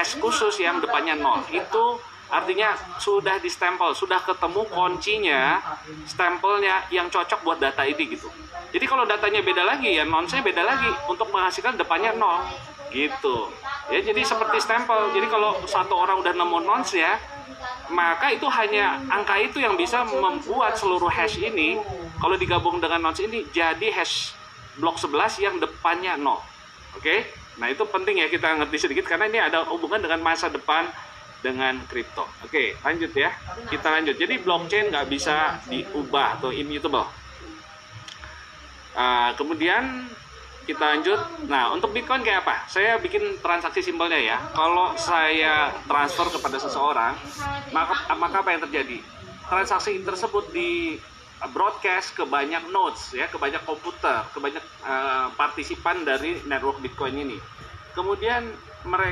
hash khusus yang depannya nol. Itu artinya sudah di stempel, sudah ketemu kuncinya, stempelnya yang cocok buat data ini gitu. Jadi kalau datanya beda lagi ya nonsnya beda lagi untuk menghasilkan depannya nol gitu. Ya jadi seperti stempel. Jadi kalau satu orang udah nemu nons ya, maka itu hanya angka itu yang bisa membuat seluruh hash ini kalau digabung dengan nonce ini jadi hash blok 11 yang depannya 0 oke nah itu penting ya kita ngerti sedikit karena ini ada hubungan dengan masa depan dengan kripto oke lanjut ya kita lanjut jadi blockchain nggak bisa diubah atau immutable uh, kemudian kita lanjut. Nah, untuk Bitcoin kayak apa? Saya bikin transaksi simpelnya ya. Kalau saya transfer kepada seseorang, maka maka apa yang terjadi? Transaksi tersebut di broadcast ke banyak nodes ya, ke banyak komputer, ke banyak uh, partisipan dari network Bitcoin ini. Kemudian mereka